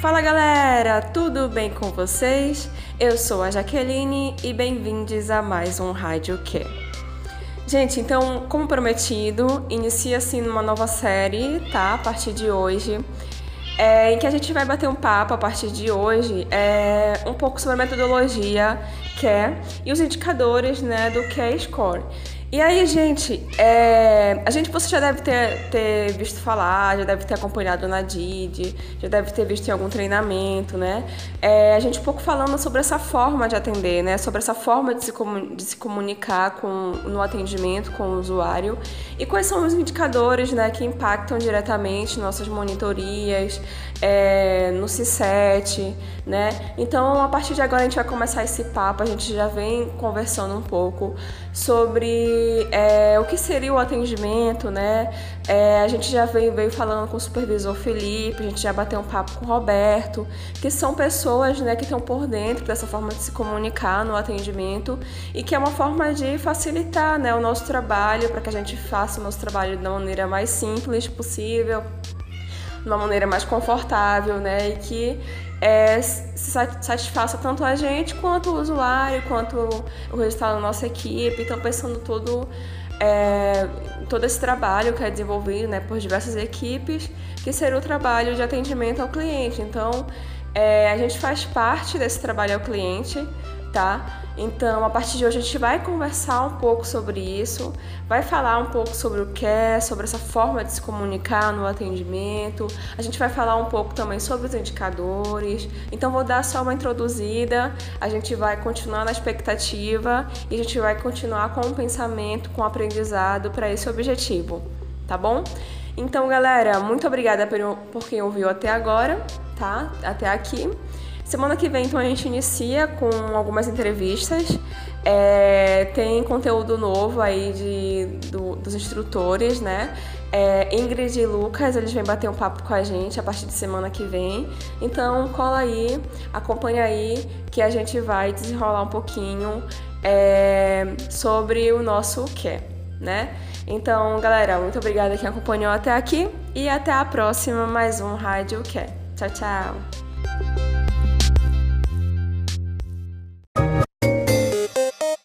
Fala galera, tudo bem com vocês? Eu sou a Jaqueline e bem-vindos a mais um Rádio Que. Gente, então, como prometido, inicia-se uma nova série, tá? A partir de hoje, é, em que a gente vai bater um papo a partir de hoje é, um pouco sobre a metodologia CARE e os indicadores né, do CARE Score. E aí, gente, é, a gente você já deve ter, ter visto falar, já deve ter acompanhado na DID, já deve ter visto em algum treinamento, né? É, a gente um pouco falando sobre essa forma de atender, né? Sobre essa forma de se, de se comunicar com, no atendimento com o usuário e quais são os indicadores, né, que impactam diretamente nossas monitorias, é, no C7, né? Então, a partir de agora a gente vai começar esse papo, a gente já vem conversando um pouco sobre é, o que seria o atendimento, né? É, a gente já veio, veio falando com o supervisor Felipe, a gente já bateu um papo com o Roberto, que são pessoas né, que estão por dentro dessa forma de se comunicar no atendimento e que é uma forma de facilitar né, o nosso trabalho, para que a gente faça o nosso trabalho da maneira mais simples possível, de uma maneira mais confortável, né? E que é, satisfaça tanto a gente quanto o usuário, quanto o resultado da nossa equipe. Então, pensando todo, é, todo esse trabalho que é desenvolvido né, por diversas equipes, que seria o trabalho de atendimento ao cliente. Então, é, a gente faz parte desse trabalho ao cliente, tá? Então, a partir de hoje a gente vai conversar um pouco sobre isso, vai falar um pouco sobre o que é, sobre essa forma de se comunicar no atendimento. A gente vai falar um pouco também sobre os indicadores. Então, vou dar só uma introduzida. A gente vai continuar na expectativa e a gente vai continuar com o pensamento, com o aprendizado para esse objetivo, tá bom? Então, galera, muito obrigada por, por quem ouviu até agora, tá? Até aqui. Semana que vem, então, a gente inicia com algumas entrevistas. É, tem conteúdo novo aí de, do, dos instrutores, né? É, Ingrid e Lucas, eles vêm bater um papo com a gente a partir de semana que vem. Então, cola aí, acompanha aí, que a gente vai desenrolar um pouquinho é, sobre o nosso que, né? Então, galera, muito obrigada quem acompanhou até aqui e até a próxima, mais um Rádio Que. Tchau, tchau!